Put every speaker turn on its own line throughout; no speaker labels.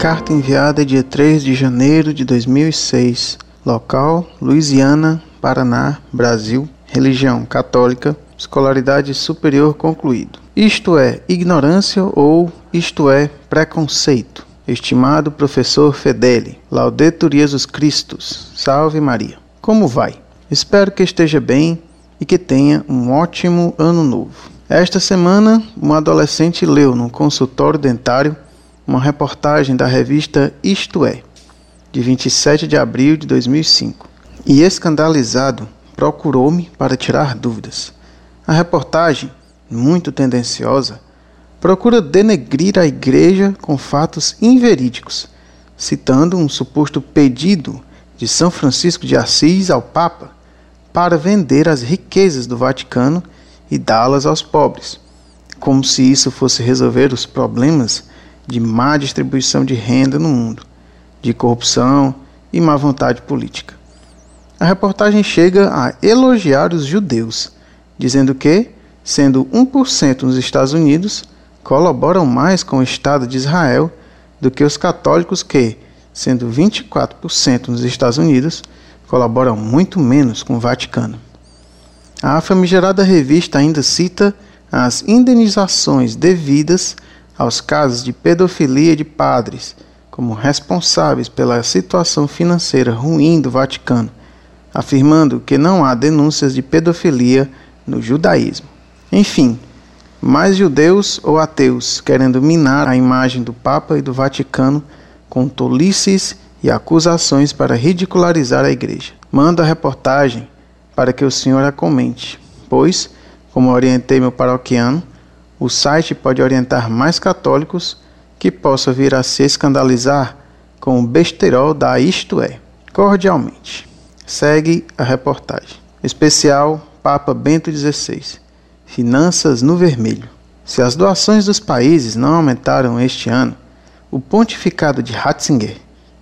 Carta enviada dia 3 de janeiro de 2006. Local: Louisiana, Paraná, Brasil. Religião: católica. Escolaridade superior concluído. Isto é ignorância ou isto é preconceito. Estimado professor Fedeli, Laudetur Jesus Christus, salve Maria. Como vai? Espero que esteja bem e que tenha um ótimo ano novo. Esta semana, um adolescente leu no consultório dentário uma reportagem da revista Isto É, de 27 de abril de 2005, e escandalizado, procurou-me para tirar dúvidas. A reportagem, muito tendenciosa, procura denegrir a igreja com fatos inverídicos, citando um suposto pedido de São Francisco de Assis ao Papa para vender as riquezas do Vaticano e dá-las aos pobres, como se isso fosse resolver os problemas de má distribuição de renda no mundo, de corrupção e má vontade política. A reportagem chega a elogiar os judeus, dizendo que, sendo 1% nos Estados Unidos, colaboram mais com o Estado de Israel do que os católicos que, sendo 24% nos Estados Unidos, colaboram muito menos com o Vaticano. A famigerada revista ainda cita as indenizações devidas aos casos de pedofilia de padres como responsáveis pela situação financeira ruim do Vaticano, afirmando que não há denúncias de pedofilia no judaísmo. Enfim, mais judeus ou ateus querendo minar a imagem do Papa e do Vaticano com tolices e acusações para ridicularizar a igreja. Mando a reportagem para que o senhor a comente, pois, como orientei meu paroquiano, o site pode orientar mais católicos que possam vir a se escandalizar com o besterol da Isto É. Cordialmente. Segue a reportagem. Especial Papa Bento XVI. Finanças no vermelho. Se as doações dos países não aumentaram este ano, o pontificado de Ratzinger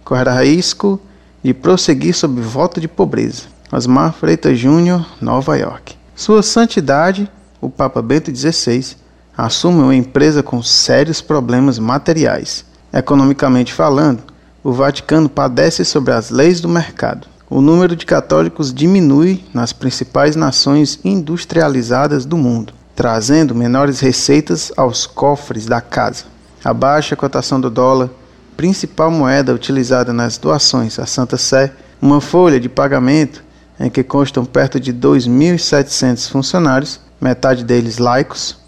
correrá risco de prosseguir sob voto de pobreza. Osmar Freitas Júnior, Nova York. Sua Santidade, o Papa Bento XVI, assume uma empresa com sérios problemas materiais. Economicamente falando, o Vaticano padece sobre as leis do mercado. O número de católicos diminui nas principais nações industrializadas do mundo, trazendo menores receitas aos cofres da casa. A baixa cotação do dólar, principal moeda utilizada nas doações à Santa Sé, uma folha de pagamento em que constam perto de 2.700 funcionários, metade deles laicos,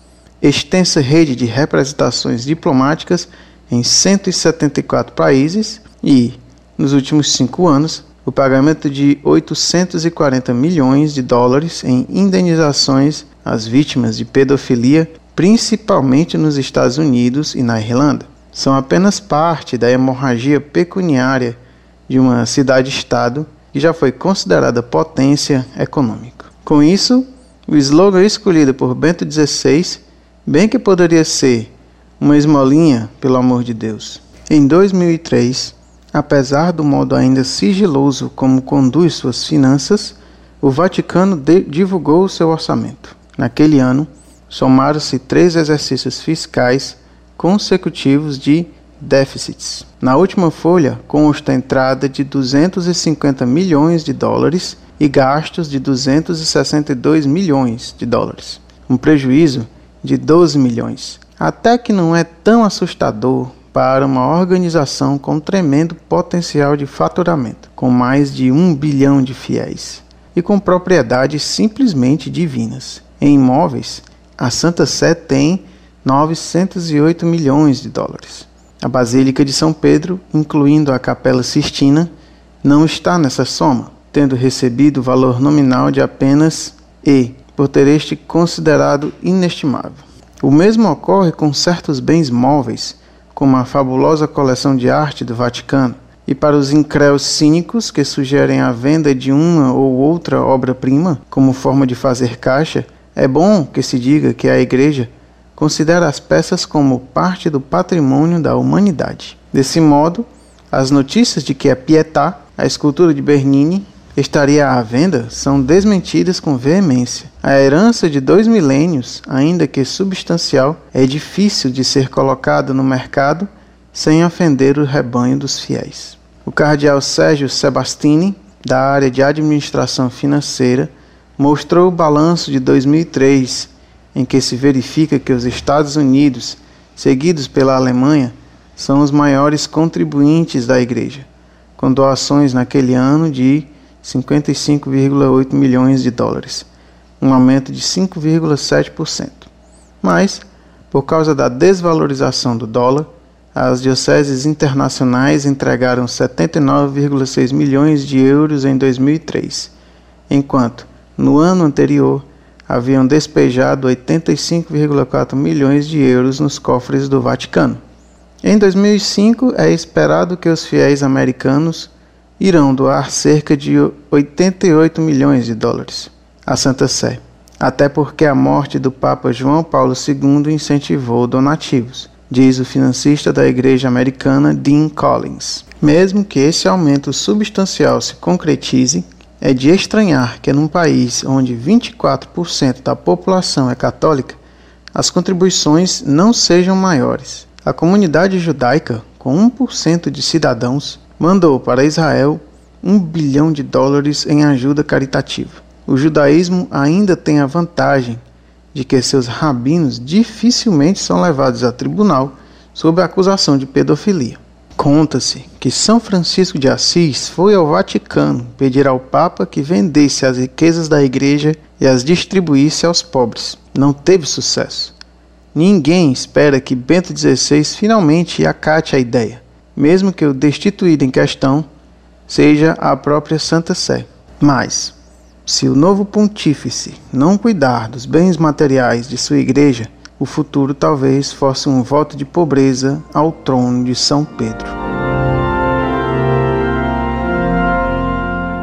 extensa rede de representações diplomáticas em 174 países e, nos últimos cinco anos, o pagamento de 840 milhões de dólares em indenizações às vítimas de pedofilia, principalmente nos Estados Unidos e na Irlanda são apenas parte da hemorragia pecuniária de uma cidade-estado que já foi considerada potência econômica. Com isso, o slogan escolhido por Bento XVI bem que poderia ser uma esmolinha, pelo amor de Deus. Em 2003, apesar do modo ainda sigiloso como conduz suas finanças, o Vaticano divulgou seu orçamento. Naquele ano, somaram-se três exercícios fiscais consecutivos de déficits. Na última folha consta a entrada de 250 milhões de dólares e gastos de 262 milhões de dólares, um prejuízo de 12 milhões. Até que não é tão assustador para uma organização com tremendo potencial de faturamento, com mais de um bilhão de fiéis e com propriedades simplesmente divinas. Em imóveis, a Santa Sé tem 908 milhões de dólares. A Basílica de São Pedro, incluindo a Capela Sistina, não está nessa soma, tendo recebido valor nominal de apenas E, por ter este considerado inestimável. O mesmo ocorre com certos bens móveis, como a fabulosa coleção de arte do Vaticano, e para os incréus cínicos que sugerem a venda de uma ou outra obra-prima como forma de fazer caixa, é bom que se diga que a Igreja considera as peças como parte do patrimônio da humanidade. Desse modo, as notícias de que a Pietà, a escultura de Bernini, estaria à venda são desmentidas com veemência. A herança de dois milênios, ainda que substancial, é difícil de ser colocada no mercado sem ofender o rebanho dos fiéis. O cardeal Sérgio Sebastini, da área de administração financeira, mostrou o balanço de 2003, em que se verifica que os Estados Unidos, seguidos pela Alemanha, são os maiores contribuintes da Igreja, com doações naquele ano de 55,8 milhões de dólares, um aumento de 5,7%. Mas, por causa da desvalorização do dólar, as dioceses internacionais entregaram 79,6 milhões de euros em 2003, enquanto, no ano anterior, haviam despejado 85,4 milhões de euros nos cofres do Vaticano. Em 2005, é esperado que os fiéis americanos irão doar cerca de 88 milhões de dólares à Santa Sé, até porque a morte do Papa João Paulo II incentivou donativos diz o financista da Igreja Americana Dean Collins. Mesmo que esse aumento substancial se concretize, é de estranhar que num país onde 24% da população é católica, as contribuições não sejam maiores. A comunidade judaica, com 1% de cidadãos, mandou para Israel um bilhão de dólares em ajuda caritativa. O judaísmo ainda tem a vantagem de que seus rabinos dificilmente são levados a tribunal sob a acusação de pedofilia. Conta-se que São Francisco de Assis foi ao Vaticano pedir ao Papa que vendesse as riquezas da igreja e as distribuísse aos pobres. Não teve sucesso. Ninguém espera que Bento XVI finalmente acate a ideia, mesmo que o destituído em questão seja a própria Santa Sé. Mas, se o novo pontífice não cuidar dos bens materiais de sua igreja, o futuro talvez fosse um voto de pobreza ao trono de São Pedro.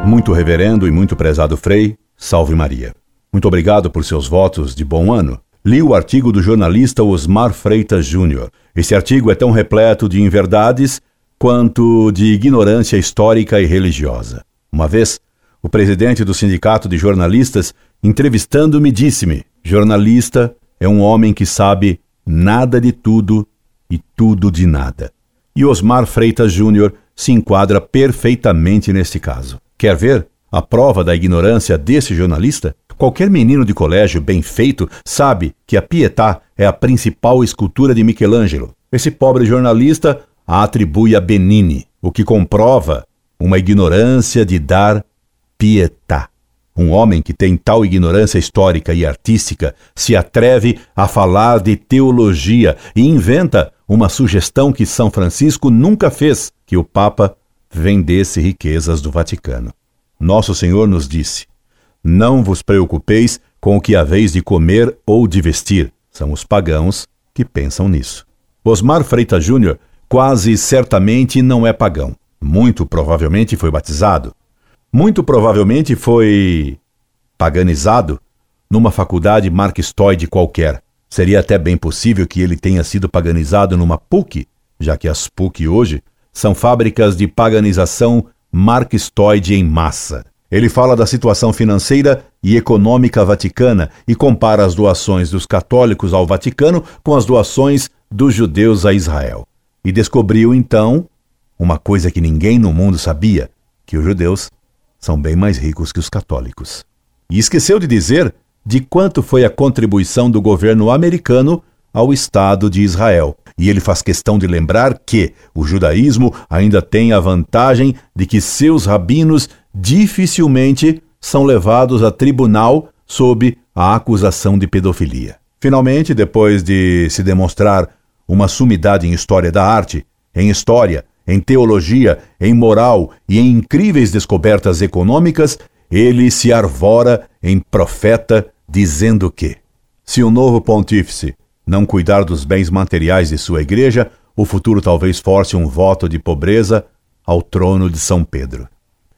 Muito reverendo e muito prezado Frei, salve Maria. Muito obrigado por seus votos de bom ano. Li o artigo do jornalista Osmar Freitas Júnior. Esse artigo é tão repleto de inverdades quanto de ignorância histórica e religiosa. Uma vez, o presidente do Sindicato de Jornalistas, entrevistando-me, disse-me: jornalista é um homem que sabe nada de tudo e tudo de nada. E Osmar Freitas Júnior se enquadra perfeitamente neste caso. Quer ver a prova da ignorância desse jornalista? Qualquer menino de colégio bem feito sabe que a Pietà é a principal escultura de Michelangelo. Esse pobre jornalista a atribui a Benini, o que comprova uma ignorância de dar Pietà. Um homem que tem tal ignorância histórica e artística se atreve a falar de teologia e inventa uma sugestão que São Francisco nunca fez: que o Papa vendesse riquezas do Vaticano. Nosso Senhor nos disse: Não vos preocupeis com o que haveis de comer ou de vestir. São os pagãos que pensam nisso. Osmar Freitas Júnior quase certamente não é pagão. Muito provavelmente foi batizado muito provavelmente foi paganizado numa faculdade marxistoide qualquer. Seria até bem possível que ele tenha sido paganizado numa PUC, já que as PUC hoje são fábricas de paganização marxistoide em massa. Ele fala da situação financeira e econômica vaticana e compara as doações dos católicos ao Vaticano com as doações dos judeus a Israel. E descobriu então uma coisa que ninguém no mundo sabia: que os judeus são bem mais ricos que os católicos. E esqueceu de dizer de quanto foi a contribuição do governo americano ao Estado de Israel. E ele faz questão de lembrar que o judaísmo ainda tem a vantagem de que seus rabinos dificilmente são levados a tribunal sob a acusação de pedofilia. Finalmente, depois de se demonstrar uma sumidade em história da arte, em história, em teologia, em moral e em incríveis descobertas econômicas, ele se arvora em profeta, dizendo que, se o novo pontífice não cuidar dos bens materiais de sua igreja, o futuro talvez force um voto de pobreza ao trono de São Pedro.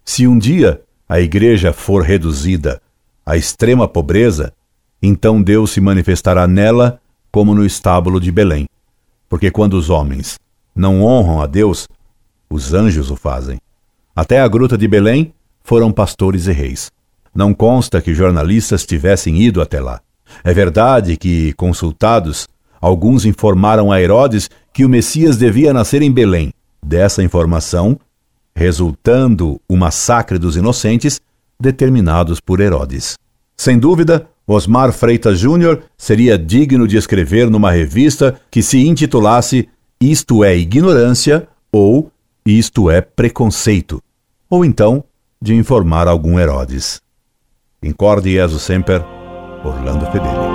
Se um dia a igreja for reduzida à extrema pobreza, então Deus se manifestará nela como no estábulo de Belém. Porque quando os homens não honram a Deus, os anjos o fazem. Até a gruta de Belém foram pastores e reis. Não consta que jornalistas tivessem ido até lá. É verdade que, consultados, alguns informaram a Herodes que o Messias devia nascer em Belém. Dessa informação, resultando o massacre dos inocentes determinados por Herodes. Sem dúvida, Osmar Freitas Júnior seria digno de escrever numa revista que se intitulasse Isto é Ignorância ou Isto é Preconceito, ou então de informar algum Herodes. Incorde Jesus Semper, Orlando Fedeli.